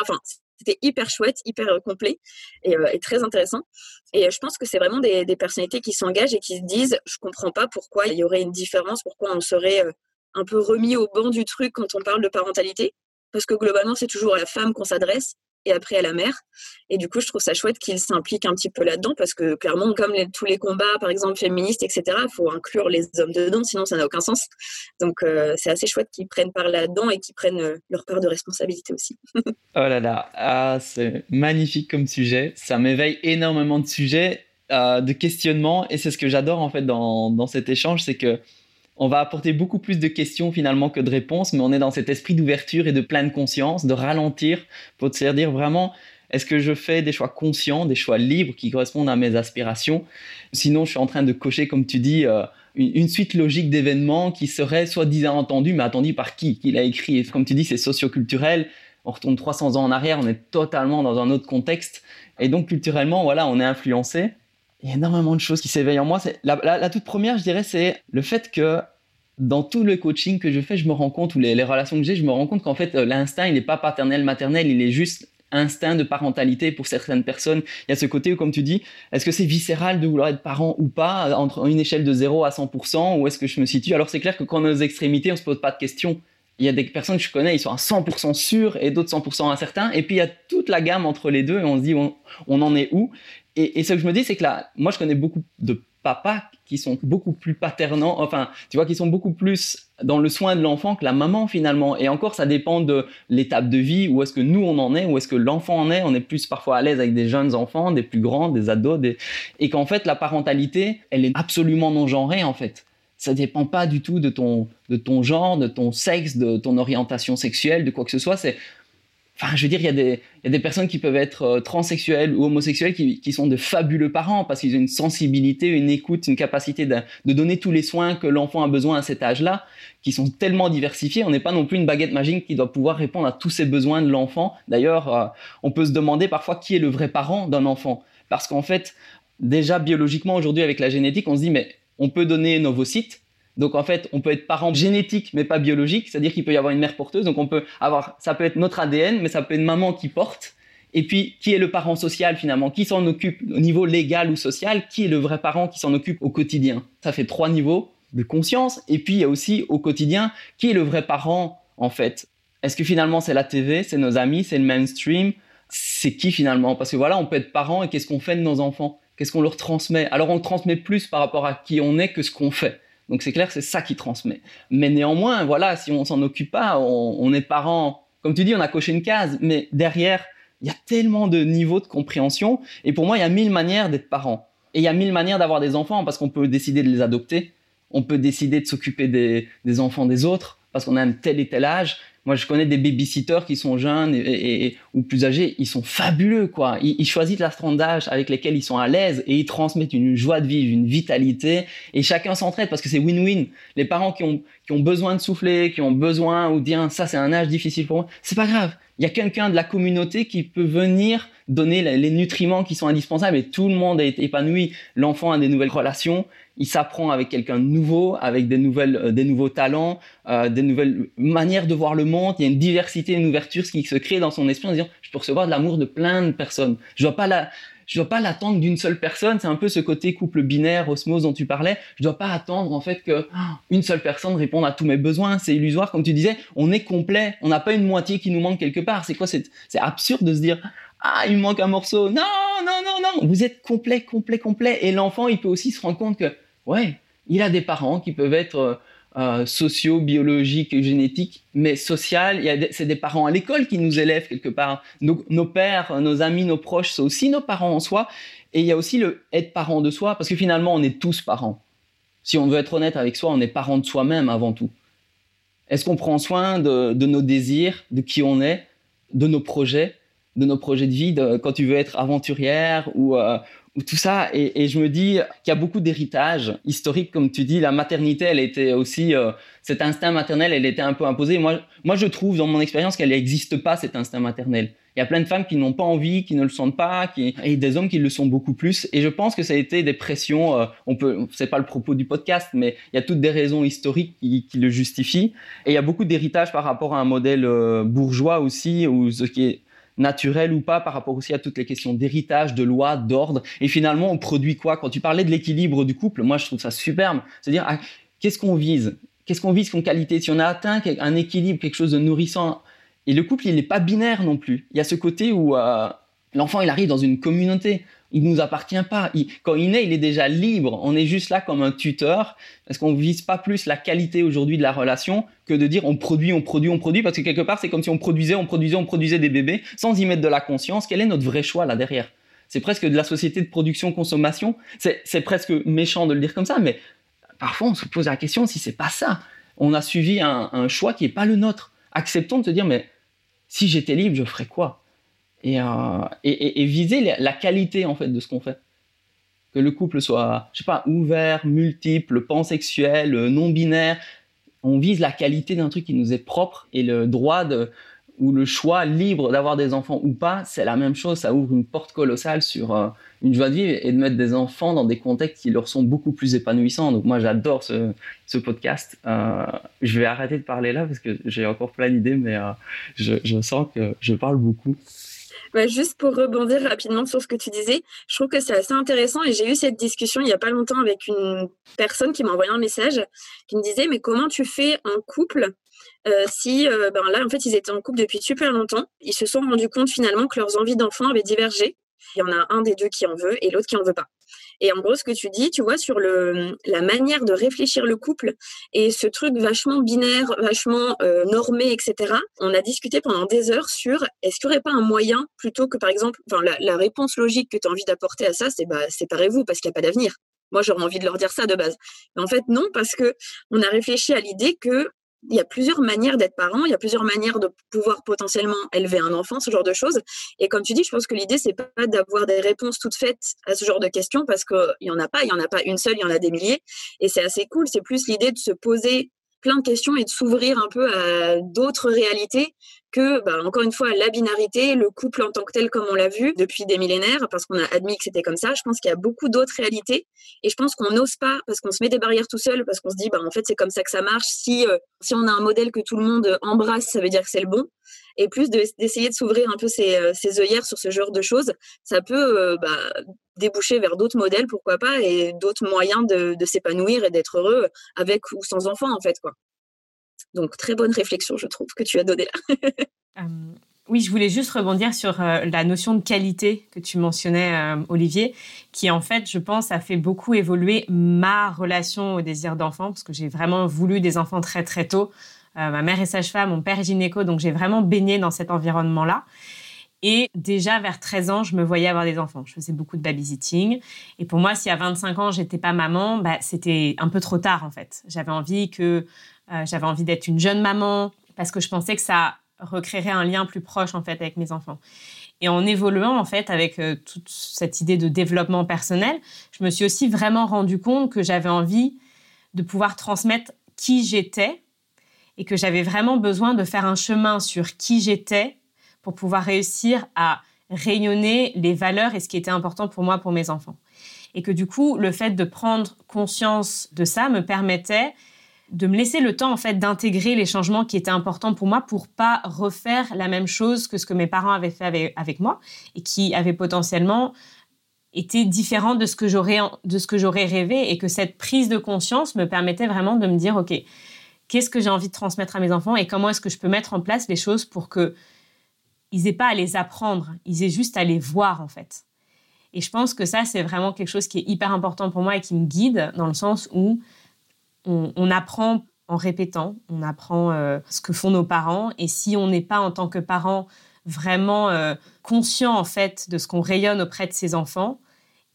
c'était hyper chouette, hyper euh, complet euh, et, très intéressant. Et je pense que c'est vraiment des, personnalités qui s'engagent et qui se disent, je comprends pas pourquoi il y aurait une différence, pourquoi on serait un peu remis au banc du truc quand on parle de parentalité, parce que globalement, c'est toujours à la femme qu'on s'adresse et après à la mère. Et du coup, je trouve ça chouette qu'il s'implique un petit peu là-dedans parce que clairement, comme tous les combats, par exemple, féministes, etc., il faut inclure les hommes dedans, sinon ça n'a aucun sens. Donc, euh, c'est assez chouette qu'ils prennent part là-dedans et qu'ils prennent euh, leur part de responsabilité aussi.
oh là là, ah, c'est magnifique comme sujet. Ça m'éveille énormément de sujets, euh, de questionnements. Et c'est ce que j'adore en fait dans, dans cet échange, c'est que on va apporter beaucoup plus de questions finalement que de réponses, mais on est dans cet esprit d'ouverture et de pleine conscience, de ralentir pour se dire vraiment, est-ce que je fais des choix conscients, des choix libres qui correspondent à mes aspirations? Sinon, je suis en train de cocher, comme tu dis, euh, une, suite logique d'événements qui seraient soi-disant entendus, mais attendus par qui? Qui l'a écrit? Et comme tu dis, c'est socioculturel. On retourne 300 ans en arrière, on est totalement dans un autre contexte. Et donc, culturellement, voilà, on est influencé il y a énormément de choses qui s'éveillent en moi. La, toute première, je dirais, c'est le fait que dans tout le coaching que je fais, je me rends compte, ou les, relations que j'ai, je me rends compte qu'en fait, euh, l'instinct, il n'est pas paternel, maternel, il est juste instinct de parentalité pour certaines personnes. Il y a ce côté où, comme tu dis, est-ce que c'est viscéral de vouloir être parent ou pas, entre une échelle de 0 à 100%, ou est-ce que je me situe? Alors c'est clair que quand on est aux extrémités, on se pose pas de questions. Il y a des personnes que je connais, ils sont à 100% sûrs et d'autres 100% incertains. Et puis il y a toute la gamme entre les deux et on se dit on en est où? Et, ce que je me dis, c'est que là, moi je connais beaucoup de papas qui sont beaucoup plus paternants, enfin, tu vois, qui sont beaucoup plus dans le soin de l'enfant que la maman finalement. Et encore, ça dépend de l'étape de vie, où est-ce que nous on en est, où est-ce que l'enfant en est. On est plus parfois à l'aise avec des jeunes enfants, des plus grands, des ados, et qu'en fait, la parentalité, elle est absolument non genrée en fait. Ça dépend pas du tout de ton, de ton genre, de ton sexe, de ton orientation sexuelle, de quoi que ce soit. C'est Enfin, je veux dire, il y, a des, y a des personnes qui peuvent être euh, transsexuelles ou homosexuelles qui, qui sont de fabuleux parents parce qu'ils ont une sensibilité, une écoute, une capacité de, de donner tous les soins que l'enfant a besoin à cet âge-là, qui sont tellement diversifiés. On n'est pas non plus une baguette magique qui doit pouvoir répondre à tous ces besoins de l'enfant. D'ailleurs, euh, on peut se demander parfois qui est le vrai parent d'un enfant. Parce qu'en fait, déjà biologiquement aujourd'hui avec la génétique, on se dit, mais on peut donner nos ovocytes, donc en fait, on peut être parent génétique mais pas biologique, c'est-à-dire qu'il peut y avoir une mère porteuse. Donc on peut avoir, ça peut être notre ADN, mais ça peut être maman qui porte. Et puis qui est le parent social finalement? Qui s'en occupe au niveau légal ou social? Qui est le vrai parent qui s'en occupe au quotidien? Ça fait trois niveaux de conscience. Et puis il y a aussi au quotidien qui est le vrai parent en fait? Est-ce que finalement c'est la TV, c'est nos amis, c'est le mainstream? C'est qui finalement? Parce que voilà, on peut être parent et qu'est-ce qu'on fait de nos enfants? Qu'est-ce qu'on leur transmet? Alors on transmet plus par rapport à qui on est que ce qu'on fait. Donc c'est clair, c'est ça qui transmet. Mais néanmoins, voilà, si on s'en occupe pas, on, est parent. Comme tu dis, on a coché une case, mais derrière, il y a tellement de niveaux de compréhension. Et pour moi, il y a mille manières d'être parent. Et il y a mille manières d'avoir des enfants parce qu'on peut décider de les adopter. On peut décider de s'occuper des, des enfants des autres parce qu'on a un tel et tel âge. Moi, je connais des babysitters qui sont jeunes et, ou plus âgés, ils sont fabuleux, quoi. Ils, choisissent la d'âge avec lesquels ils sont à l'aise et ils transmettent une joie de vivre, une vitalité et chacun s'entraide parce que c'est win-win. Les parents qui ont, qui ont besoin de souffler, qui ont besoin ou dire ça c'est un âge difficile pour moi, c'est pas grave. Il y a quelqu'un de la communauté qui peut venir donner les nutriments qui sont indispensables et tout le monde est épanoui. L'enfant a des nouvelles relations, il s'apprend avec quelqu'un de nouveau, avec des nouvelles, euh, des nouveaux talents, euh, des nouvelles manières de voir le monde. Il y a une diversité, une ouverture qui se crée dans son esprit en disant je peux recevoir de l'amour de plein de personnes. Je dois pas la, je dois pas l'attendre d'une seule personne. C'est un peu ce côté couple binaire, osmose dont tu parlais. Je dois pas attendre en fait que une seule personne réponde à tous mes besoins. C'est illusoire, comme tu disais. On est complet. On n'a pas une moitié qui nous manque quelque part. C'est quoi C'est absurde de se dire ah, il me manque un morceau. Non, non, non, non. Vous êtes complet, complet, complet. Et l'enfant, il peut aussi se rendre compte que ouais, il a des parents qui peuvent être euh, euh, sociaux, biologiques, génétiques, mais social. C'est des parents à l'école qui nous élèvent quelque part. Nos, nos, pères, nos amis, nos proches sont aussi nos parents en soi. Et il y a aussi le être parent de soi, parce que finalement, on est tous parents. Si on veut être honnête avec soi, on est parent de soi-même avant tout. Est-ce qu'on prend soin de, nos désirs, de qui on est, de nos projets, de nos projets de vie, de, quand tu veux être aventurière ou, euh, tout ça. Et, je me dis qu'il y a beaucoup d'héritage historique, comme tu dis. La maternité, elle était aussi euh, cet instinct maternel, elle était un peu imposée. Moi, moi, je trouve dans mon expérience qu'elle n'existe pas cet instinct maternel. Il y a plein de femmes qui n'ont pas envie, qui ne le sentent pas, qui... et des hommes qui le sont beaucoup plus. Et je pense que ça a été des pressions. Euh, on peut, c'est pas le propos du podcast, mais il y a toutes des raisons historiques qui, qui le justifient. Et il y a beaucoup d'héritage par rapport à un modèle euh, bourgeois aussi, ou ce qui est naturel ou pas par rapport aussi à toutes les questions d'héritage, de loi, d'ordre. Et finalement, on produit quoi? Quand tu parlais de l'équilibre du couple, moi je trouve ça superbe. C'est-à-dire, ah, qu'est-ce qu'on vise? Qu'est-ce qu'on vise comme qualité? Si on a atteint un équilibre, quelque chose de nourrissant, et le couple, il n'est pas binaire non plus. Il y a ce côté où euh, l'enfant, il arrive dans une communauté il nous appartient pas. quand il naît, il est déjà libre. On est juste là comme un tuteur parce qu'on vise pas plus la qualité aujourd'hui de la relation que de dire on produit, on produit, on produit parce que quelque part c'est comme si on produisait, on produisait, on produisait des bébés sans y mettre de la conscience. Quel est notre vrai choix là derrière? C'est presque de la société de production-consommation. C'est presque méchant de le dire comme ça, mais parfois on se pose la question si c'est pas ça. On a suivi un, choix qui est pas le nôtre. Acceptons de se dire mais si j'étais libre, je ferais quoi? Euh, et, viser la qualité en fait de ce qu'on fait. Que le couple soit, je sais pas, ouvert, multiple, pansexuel, non binaire. On vise la qualité d'un truc qui nous est propre et le droit de, ou le choix libre d'avoir des enfants ou pas, c'est la même chose. Ça ouvre une porte colossale sur euh, une joie de vivre et de mettre des enfants dans des contextes qui leur sont beaucoup plus épanouissants. Donc moi, j'adore ce, podcast. Euh, je vais arrêter de parler là parce que j'ai encore plein d'idées, mais je, sens que je parle beaucoup.
Bah, juste pour rebondir rapidement sur ce que tu disais, je trouve que c'est assez intéressant et j'ai eu cette discussion il n'y a pas longtemps avec une personne qui m'a envoyé un message qui me disait mais comment tu fais un couple euh, si euh, ben là en fait ils étaient en couple depuis super longtemps, ils se sont rendus compte finalement que leurs envies d'enfants avaient divergé. Il y en a un des deux qui en veut et l'autre qui en veut pas. Et en gros, ce que tu dis, tu vois, sur le, la manière de réfléchir le couple et ce truc vachement binaire, vachement euh, normé, etc. On a discuté pendant des heures sur est-ce qu'il n'y aurait pas un moyen plutôt que, par exemple, enfin, la, réponse logique que tu as envie d'apporter à ça, c'est bah, séparez-vous parce qu'il n'y a pas d'avenir. Moi, j'aurais envie de leur dire ça de base. Mais en fait, non, parce que on a réfléchi à l'idée que il y a plusieurs manières d'être parent, il y a plusieurs manières de pouvoir potentiellement élever un enfant, ce genre de choses. Et comme tu dis, je pense que l'idée, c'est pas d'avoir des réponses toutes faites à ce genre de questions parce qu'il y en a pas, il y en a pas une seule, il y en a des milliers. Et c'est assez cool. C'est plus l'idée de se poser plein de questions et de s'ouvrir un peu à d'autres réalités que, bah, encore une fois, la binarité, le couple en tant que tel, comme on l'a vu depuis des millénaires, parce qu'on a admis que c'était comme ça. Je pense qu'il y a beaucoup d'autres réalités et je pense qu'on n'ose pas parce qu'on se met des barrières tout seul, parce qu'on se dit, bah, en fait, c'est comme ça que ça marche. Si, euh, si on a un modèle que tout le monde embrasse, ça veut dire que c'est le bon. Et plus d'essayer de, s'ouvrir un peu ses, euh, ses, œillères sur ce genre de choses, ça peut euh, bah, déboucher vers d'autres modèles, pourquoi pas, et d'autres moyens de, de s'épanouir et d'être heureux avec ou sans enfant, en fait, quoi. Donc, très bonne réflexion, je trouve, que tu as donnée là.
Euh, oui, je voulais juste rebondir sur euh, la notion de qualité que tu mentionnais, euh, Olivier, qui en fait, je pense, a fait beaucoup évoluer ma relation au désir d'enfant, parce que j'ai vraiment voulu des enfants très très tôt. ma mère est sage-femme, mon père est gynéco, donc j'ai vraiment baigné dans cet environnement-là. Et déjà vers 13 ans, je me voyais avoir des enfants. Je faisais beaucoup de babysitting. Et pour moi, si à 25 ans, j'étais pas maman, bah, c'était un peu trop tard en fait. J'avais envie que euh, j'avais envie d'être une jeune maman parce que je pensais que ça recréerait un lien plus proche en fait avec mes enfants. Et en évoluant en fait avec euh, toute cette idée de développement personnel, je me suis aussi vraiment rendu compte que j'avais envie de pouvoir transmettre qui j'étais et que j'avais vraiment besoin de faire un chemin sur qui j'étais pour pouvoir réussir à rayonner les valeurs et ce qui était important pour moi pour mes enfants. Et que du coup, le fait de prendre conscience de ça me permettait de me laisser le temps en fait d'intégrer les changements qui étaient importants pour moi pour pas refaire la même chose que ce que mes parents avaient fait avec, moi et qui avait potentiellement été différent de ce que j'aurais de ce que j'aurais rêvé et que cette prise de conscience me permettait vraiment de me dire ok qu'est-ce que j'ai envie de transmettre à mes enfants et comment est-ce que je peux mettre en place les choses pour que ils aient pas à les apprendre ils aient juste à les voir en fait. Et je pense que ça c'est vraiment quelque chose qui est hyper important pour moi et qui me guide dans le sens où on, apprend en répétant, on apprend euh, ce que font nos parents. Et si on n'est pas en tant que parent vraiment euh, conscient en fait de ce qu'on rayonne auprès de ses enfants,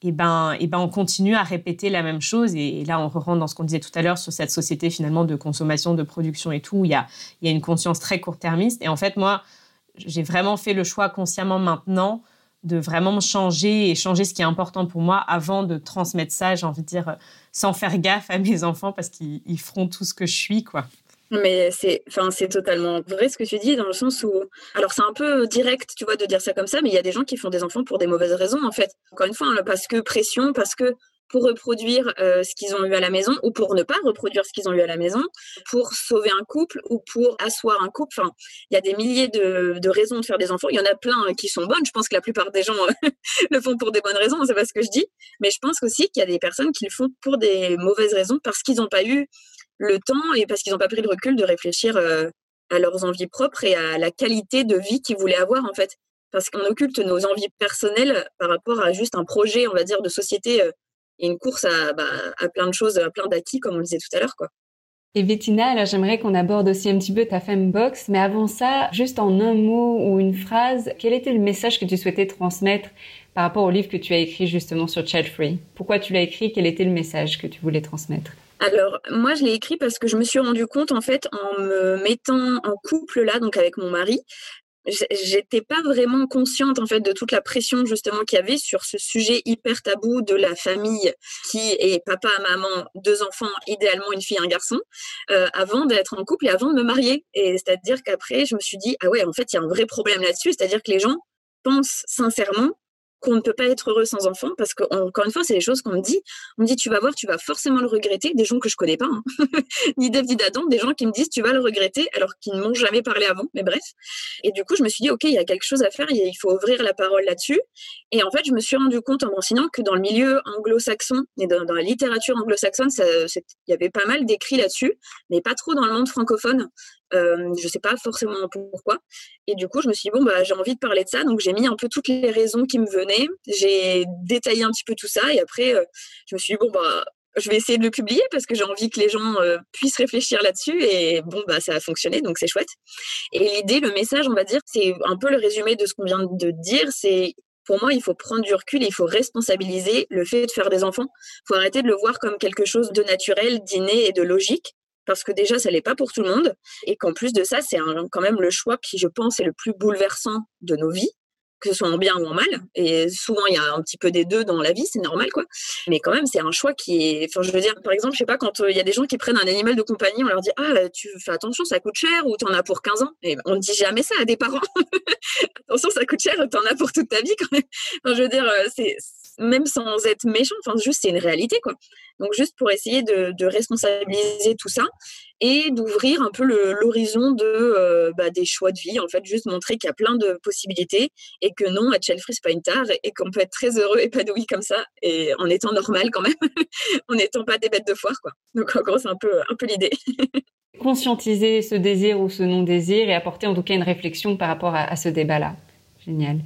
et eh ben, eh ben on continue à répéter la même chose. Et, là, on rentre dans ce qu'on disait tout à l'heure sur cette société finalement de consommation, de production et tout. Où il y a, il y a une conscience très court-termiste. Et en fait, moi, j'ai vraiment fait le choix consciemment maintenant de vraiment changer et changer ce qui est important pour moi avant de transmettre ça, j'ai envie de dire, sans faire gaffe à mes enfants parce qu'ils feront tout ce que je suis, quoi.
Mais c'est, enfin, c'est totalement vrai ce que tu dis dans le sens où, alors c'est un peu direct, tu vois, de dire ça comme ça, mais il y a des gens qui font des enfants pour des mauvaises raisons en fait. Encore une fois, hein, parce que pression, parce que pour reproduire euh, ce qu'ils ont eu à la maison ou pour ne pas reproduire ce qu'ils ont eu à la maison, pour sauver un couple ou pour asseoir un couple. Enfin, il y a des milliers de, raisons de faire des enfants. Il y en a plein euh, qui sont bonnes. Je pense que la plupart des gens euh, le font pour des bonnes raisons, c'est pas ce que je dis. Mais je pense aussi qu'il y a des personnes qui le font pour des mauvaises raisons parce qu'ils n'ont pas eu le temps et parce qu'ils n'ont pas pris le recul de réfléchir à leurs envies propres et à la qualité de vie qu'ils voulaient avoir en fait. Parce qu'on occulte nos envies personnelles par rapport à juste un projet, on va dire, de société et une course bah, à, plein de choses, à plein d'acquis, comme on le disait tout à l'heure. quoi.
Et Bettina, alors j'aimerais qu'on aborde aussi un petit peu ta box, mais avant ça, juste en un mot ou une phrase, quel était le message que tu souhaitais transmettre par rapport au livre que tu as écrit justement sur Child Free? Pourquoi tu l'as écrit? Quel était le message que tu voulais transmettre?
Alors, moi, je l'ai écrit parce que je me suis rendu compte, en fait, en me mettant en couple là, donc avec mon mari, j'étais pas vraiment consciente en fait de toute la pression justement qu'il y avait sur ce sujet hyper tabou de la famille qui est papa, maman, deux enfants, idéalement une fille, un garçon, euh, avant d'être en couple et avant de me marier. Et c'est-à-dire qu'après, je me suis dit ah ouais, en fait, il y a un vrai problème là-dessus, c'est-à-dire que les gens pensent sincèrement qu'on ne peut pas être heureux sans enfant parce que encore une fois c'est des choses qu'on me dit. On me dit tu vas voir tu vas forcément le regretter des gens que je connais pas hein. ni Dave ni Adam des gens qui me disent tu vas le regretter alors qu'ils ne m'ont jamais parlé avant mais bref. Et du coup je me suis dit ok il y a quelque chose à faire il faut ouvrir la parole là-dessus. Et en fait je me suis rendu compte en m'enseignant que dans le milieu anglo-saxon et dans, la littérature anglo-saxonne il y avait pas mal d'écrits là-dessus mais pas trop dans le monde francophone euh, je sais pas forcément pourquoi. Et du coup, je me suis dit, bon, bah, j'ai envie de parler de ça. Donc, j'ai mis un peu toutes les raisons qui me venaient. J'ai détaillé un petit peu tout ça. Et après, euh, je me suis dit, bon, bah, je vais essayer de le publier parce que j'ai envie que les gens euh, puissent réfléchir là-dessus. Et bon, bah, ça a fonctionné. Donc, c'est chouette. Et l'idée, le message, on va dire, c'est un peu le résumé de ce qu'on vient de dire. C'est pour moi, il faut prendre du recul et il faut responsabiliser le fait de faire des enfants. Il faut arrêter de le voir comme quelque chose de naturel, d'inné et de logique parce que déjà, ça l'est pas pour tout le monde, et qu'en plus de ça, c'est quand même le choix qui, je pense, est le plus bouleversant de nos vies, que ce soit en bien ou en mal. Et souvent, il y a un petit peu des deux dans la vie, c'est normal, quoi. Mais quand même, c'est un choix qui est. Enfin, je veux dire, par exemple, je sais pas, quand euh, il y a des gens qui prennent un animal de compagnie, on leur dit Ah, tu fais attention, ça coûte cher, ou tu en as pour 15 ans. Et on ne dit jamais ça à des parents. attention, ça coûte cher, tu en as pour toute ta vie, quand même. Je veux dire, euh, c'est même sans être méchant, enfin, juste, c'est une réalité, quoi. Donc, juste pour essayer de, responsabiliser tout ça et d'ouvrir un peu l'horizon de, euh, bah, des choix de vie, en fait, juste montrer qu'il y a plein de possibilités et que non, être Free, c'est pas une tare et qu'on peut être très heureux, épanoui comme ça et en étant normal quand même, en n'étant pas des bêtes de foire, quoi. Donc, en gros, c'est un peu, un peu l'idée.
Conscientiser ce désir ou ce non-désir et apporter en tout cas une réflexion par rapport à ce débat-là. Génial.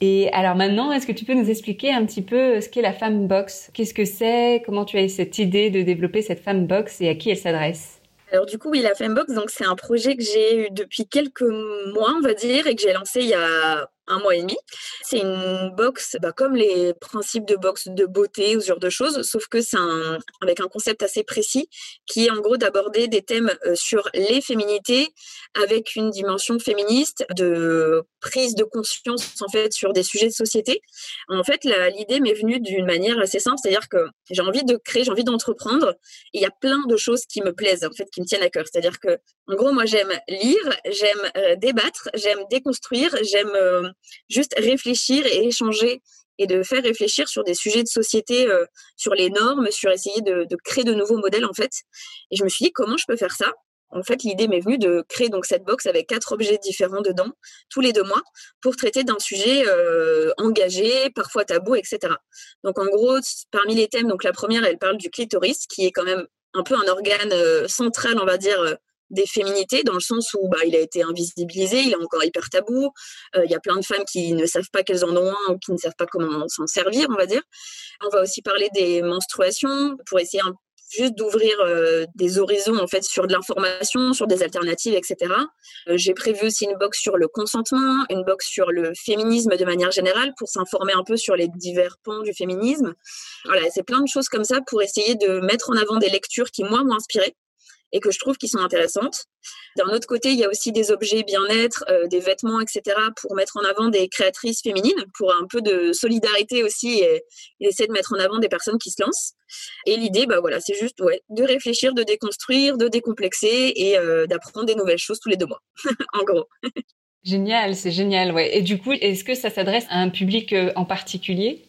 Et alors maintenant, est-ce que tu peux nous expliquer un petit peu ce qu'est la femme box? Qu'est-ce que c'est? Comment tu as eu cette idée de développer cette femme box et à qui elle s'adresse?
Alors du coup, oui, la Fembox, donc c'est un projet que j'ai eu depuis quelques mois, on va dire, et que j'ai lancé il y a un mois et demi. C'est une box bah, comme les principes de box de beauté ou ce genre de choses, sauf que c'est un, avec un concept assez précis qui est en gros d'aborder des thèmes euh, sur les féminités avec une dimension féministe de prise de conscience en fait sur des sujets de société. En fait, l'idée m'est venue d'une manière assez simple, c'est-à-dire que j'ai envie de créer, j'ai envie d'entreprendre. Il y a plein de choses qui me plaisent en fait, qui me tiennent à cœur. C'est-à-dire que en gros, moi j'aime lire, j'aime euh, débattre, j'aime déconstruire, j'aime euh, juste réfléchir et échanger et de faire réfléchir sur des sujets de société, euh, sur les normes, sur essayer de, créer de nouveaux modèles en fait. Et je me suis dit comment je peux faire ça? En fait, l'idée m'est venue de créer donc cette box avec quatre objets différents dedans, tous les deux mois, pour traiter d'un sujet euh, engagé, parfois tabou, etc. Donc en gros, parmi les thèmes, donc la première, elle parle du clitoris, qui est quand même un peu un organe euh, central, on va dire, des féminités dans le sens où bah, il a été invisibilisé, il est encore hyper tabou. Euh, il y a plein de femmes qui ne savent pas qu'elles en ont un ou qui ne savent pas comment s'en servir, on va dire. On va aussi parler des menstruations pour essayer juste d'ouvrir euh, des horizons en fait sur de l'information, sur des alternatives, etc. Euh, j'ai prévu aussi une box sur le consentement, une box sur le féminisme de manière générale pour s'informer un peu sur les divers pans du féminisme. Voilà, c'est plein de choses comme ça pour essayer de mettre en avant des lectures qui moi m'ont inspiré et que je trouve qui sont intéressantes. D'un autre côté, il y a aussi des objets bien-être, euh, des vêtements, etc., pour mettre en avant des créatrices féminines, pour un peu de solidarité aussi, et, essayer de mettre en avant des personnes qui se lancent. Et l'idée, bah voilà, c'est juste de réfléchir, de déconstruire, de décomplexer et euh, d'apprendre des nouvelles choses tous les deux mois, en gros.
Génial, c'est génial, ouais. Et du coup, est-ce que ça s'adresse à un public euh, en particulier?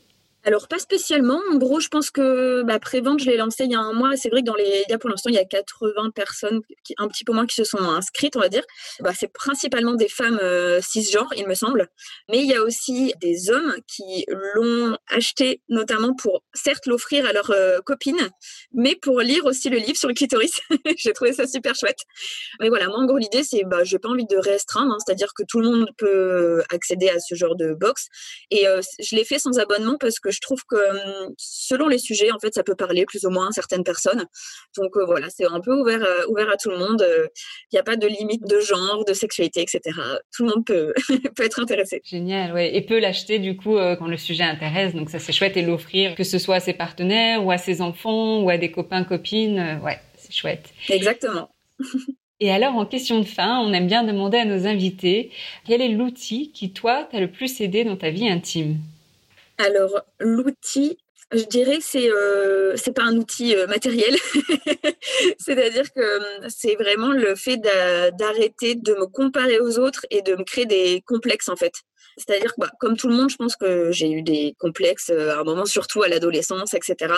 Alors, pas spécialement. En gros, je pense que bah, Prévente, je l'ai lancé il y a un mois. C'est vrai que dans les médias, pour l'instant, il y a 80 personnes, un petit peu moins, qui se sont inscrites, on va dire. Bah, c'est principalement des femmes euh, cisgenres, il me semble. Mais il y a aussi des hommes qui l'ont acheté, notamment pour, certes, l'offrir à leurs euh, copines, mais pour lire aussi le livre sur le clitoris. J'ai trouvé ça super chouette. Mais voilà, moi, en gros, l'idée, c'est bah, je n'ai pas envie de restreindre, hein. c'est-à-dire que tout le monde peut accéder à ce genre de box. Et euh, je l'ai fait sans abonnement parce que je trouve que selon les sujets, en fait, ça peut parler plus ou moins à certaines personnes. Donc euh, voilà, c'est un peu ouvert, euh, ouvert à tout le monde. Il n'y a pas de limite de genre, de sexualité, etc. Tout le monde peut, peut être intéressé.
Génial, ouais. Et peut l'acheter du coup euh, quand le sujet intéresse. Donc ça, c'est chouette et l'offrir, que ce soit à ses partenaires ou à ses enfants ou à des copains, copines. ouais, c'est chouette.
Exactement.
Et alors, en question de fin, on aime bien demander à nos invités quel est l'outil qui, toi, t'a le plus aidé dans ta vie intime?
Alors, l'outil, je dirais que c'est euh, c'est pas un outil euh, matériel. C'est-à-dire que euh, c'est vraiment le fait d'arrêter de me comparer aux autres et de me créer des complexes en fait. C'est-à-dire que bah, comme tout le monde, je pense que j'ai eu des complexes à un moment, surtout à l'adolescence, etc.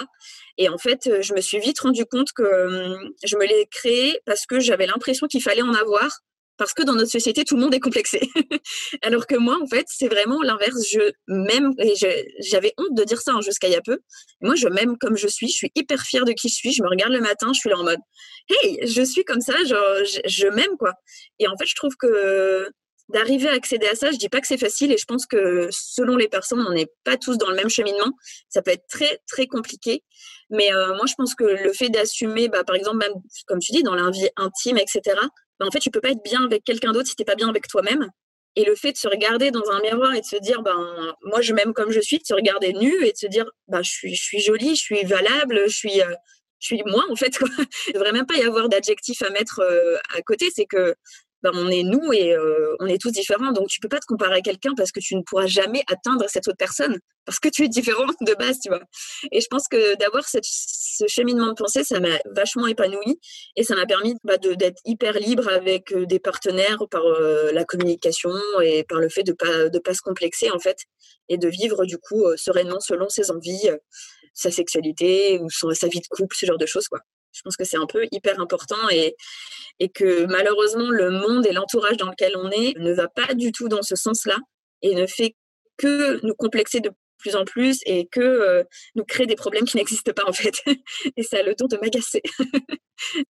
Et en fait, je me suis vite rendu compte que je me l'ai créé parce que j'avais l'impression qu'il fallait en avoir parce que dans notre société, tout le monde est complexé. Alors que moi, en fait, c'est vraiment l'inverse. Je m'aime, et j'avais honte de dire ça hein, jusqu'à il y a peu. Moi, je m'aime comme je suis. Je suis hyper fière de qui je suis. Je me regarde le matin, je suis là en mode, hey, je suis comme ça, genre, je, m'aime, quoi. Et en fait, je trouve que d'arriver à accéder à ça, je dis pas que c'est facile et je pense que selon les personnes, on n'est pas tous dans le même cheminement. Ça peut être très, très compliqué. Mais euh, moi, je pense que le fait d'assumer, bah, par exemple, comme tu dis, dans la vie intime, etc., bah, en fait, tu peux pas être bien avec quelqu'un d'autre si tu n'es pas bien avec toi-même. Et le fait de se regarder dans un miroir et de se dire, ben, moi, je m'aime comme je suis, de se regarder nu et de se dire, ben, je, suis, jolie, je suis valable, je suis, euh, moi en fait. Quoi. Il ne devrait même pas y avoir d'adjectif à mettre à côté. C'est que ben, on est nous et euh, on est tous différents. Donc, tu peux pas te comparer à quelqu'un parce que tu ne pourras jamais atteindre cette autre personne parce que tu es différent de base, tu vois. Et je pense que d'avoir ce cheminement de pensée, ça m'a vachement épanoui et ça m'a permis bah, d'être hyper libre avec euh, des partenaires par euh, la communication et par le fait de pas de pas se complexer en fait et de vivre du coup sereinement selon ses envies, sa sexualité ou sa vie de couple, ce genre de choses, quoi. Je pense que c'est un peu hyper important et, et que malheureusement, le monde et l'entourage dans lequel on est ne va pas du tout dans ce sens-là et ne fait que nous complexer de plus en plus et que euh, nous créer des problèmes qui n'existent pas en fait. et ça a le don de m'agacer.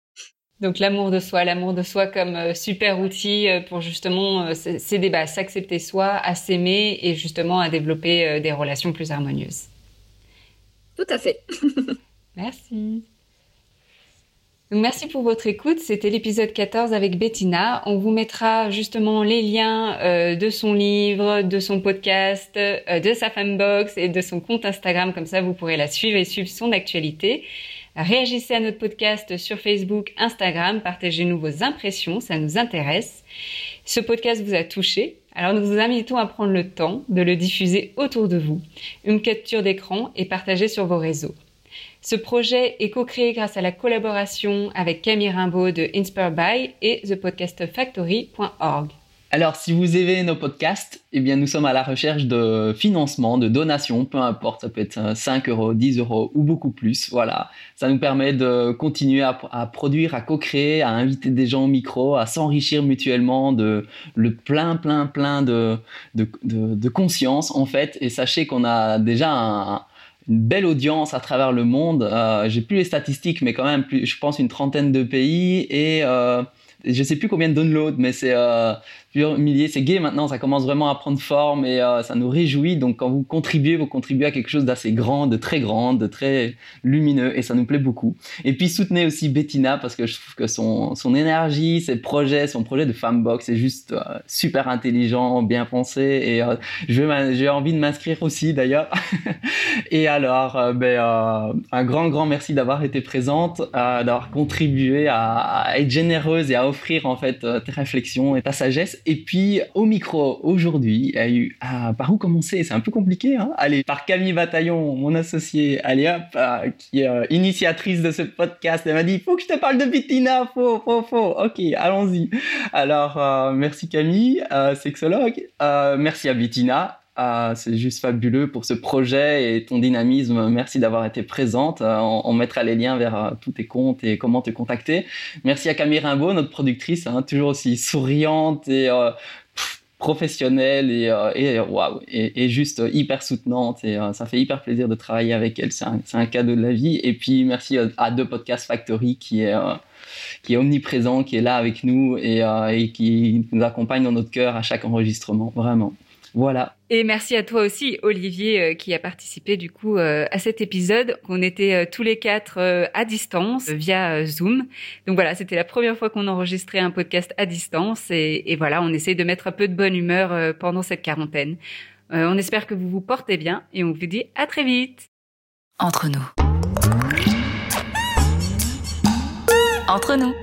Donc l'amour de soi, l'amour de soi comme euh, super outil euh, pour justement ces débats, s'accepter soi, à s'aimer et justement à développer des relations plus harmonieuses.
Tout à fait.
Merci merci pour votre écoute. C'était l'épisode 14 avec Bettina. On vous mettra justement les liens euh, de son livre, de son podcast, euh, de sa fanbox et de son compte Instagram. Comme ça, vous pourrez la suivre et suivre son actualité. Réagissez à notre podcast sur Facebook, Instagram. Partagez-nous vos impressions. Ça nous intéresse. Ce podcast vous a touché. Alors nous vous invitons à prendre le temps de le diffuser autour de vous. Une capture d'écran et partager sur vos réseaux. Ce projet est co-créé grâce à la collaboration avec Camille Rimbaud de Inspire By et thepodcastfactory.org.
Alors, si vous aimez nos podcasts, eh bien, nous sommes à la recherche de financement, de donations, peu importe, ça peut être 5 euros, 10 euros ou beaucoup plus. Voilà, ça nous permet de continuer à, produire, à co-créer, à inviter des gens au micro, à s'enrichir mutuellement de le plein, plein, plein de, de, de conscience, en fait. Et sachez qu'on a déjà un, une belle audience à travers le monde. Euh, J'ai plus les statistiques, mais quand même, plus, je pense une trentaine de pays et euh, je sais plus combien de downloads, mais c'est euh, plusieurs milliers. C'est gay maintenant, ça commence vraiment à prendre forme et euh, ça nous réjouit. Donc quand vous contribuez, vous contribuez à quelque chose d'assez grand, de très grand, de très lumineux et ça nous plaît beaucoup. Et puis soutenez aussi Bettina parce que je trouve que son, son énergie, ses projets, son projet de Fembox est juste euh, super intelligent, bien pensé et euh, j'ai envie de m'inscrire aussi d'ailleurs. et alors, ben, un grand, grand merci d'avoir été présente, d'avoir contribué à, être généreuse et à offrir en fait tes réflexions et ta sagesse et puis au micro aujourd'hui, a eu ah, par où commencer? C'est un peu compliqué. Hein? Allez, par Camille Bataillon, mon associée, allez euh, qui est euh, initiatrice de ce podcast. Elle m'a dit, faut que je te parle de Bettina, faut, faut, faut. Ok, allons-y. Alors, euh, merci Camille, sexologue. merci à Bettina. C'est juste fabuleux pour ce projet et ton dynamisme. Merci d'avoir été présente. on, mettra les liens vers tous tes comptes et comment te contacter. Merci à Camille Rimbaud, notre productrice, hein, toujours aussi souriante et professionnelle et, et, et, juste hyper soutenante. Et ça fait hyper plaisir de travailler avec elle. C'est un, cadeau de la vie. Et puis merci à, The Podcast Factory qui est omniprésent, qui est là avec nous et qui nous accompagne dans notre cœur à chaque enregistrement. Vraiment. Voilà.
Et merci à toi aussi, Olivier, euh, qui a participé du coup euh, à cet épisode. On était euh, tous les quatre à distance via Zoom. Donc voilà, c'était la première fois qu'on enregistrait un podcast à distance. Et, et, voilà, on essaye de mettre un peu de bonne humeur pendant cette quarantaine. on espère que vous vous portez bien et on vous dit à très vite. Entre nous. Entre nous.